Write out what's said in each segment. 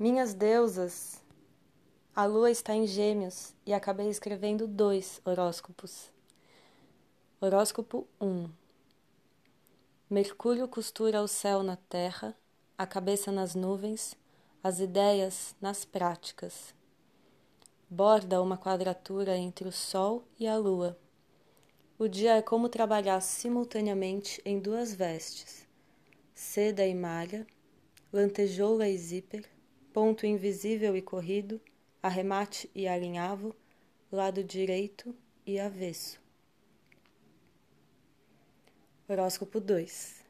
Minhas deusas, a lua está em Gêmeos e acabei escrevendo dois horóscopos. Horóscopo 1 Mercúrio costura o céu na terra, a cabeça nas nuvens, as ideias nas práticas. Borda uma quadratura entre o Sol e a Lua. O dia é como trabalhar simultaneamente em duas vestes: seda e malha, lantejoula e zíper, ponto invisível e corrido, arremate e alinhavo, lado direito e avesso. Horóscopo 2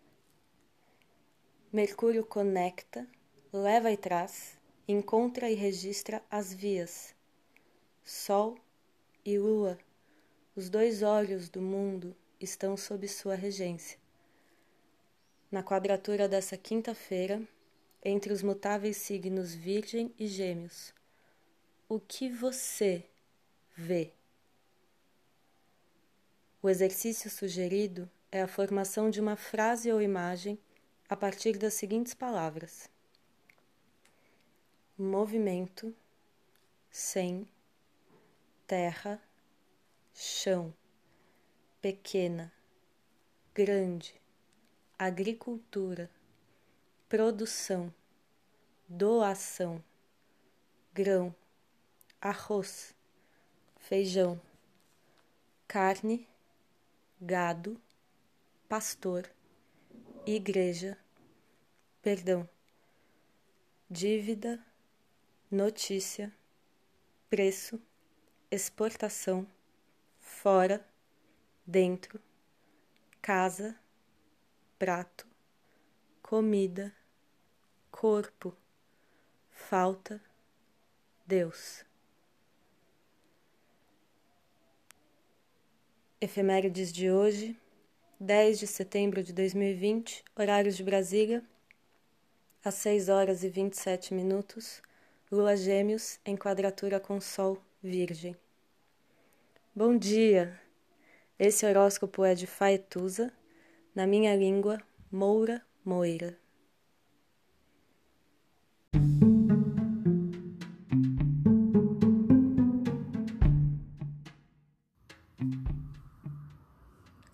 Mercúrio conecta, leva e traz, encontra e registra as vias. Sol e Lua, os dois olhos do mundo, estão sob sua regência. Na quadratura dessa quinta-feira, entre os mutáveis signos Virgem e Gêmeos. O que você vê? O exercício sugerido é a formação de uma frase ou imagem a partir das seguintes palavras: movimento, sem, terra, chão, pequena, grande, agricultura produção, doação, grão, arroz, feijão, carne, gado, pastor, igreja, perdão, dívida, notícia, preço, exportação, fora, dentro, casa, prato, comida corpo, falta, Deus. Efemérides de hoje, 10 de setembro de 2020, horários de Brasília, às 6 horas e 27 minutos, Lua Gêmeos em quadratura com Sol Virgem. Bom dia! Esse horóscopo é de Faetusa, na minha língua, Moura Moira.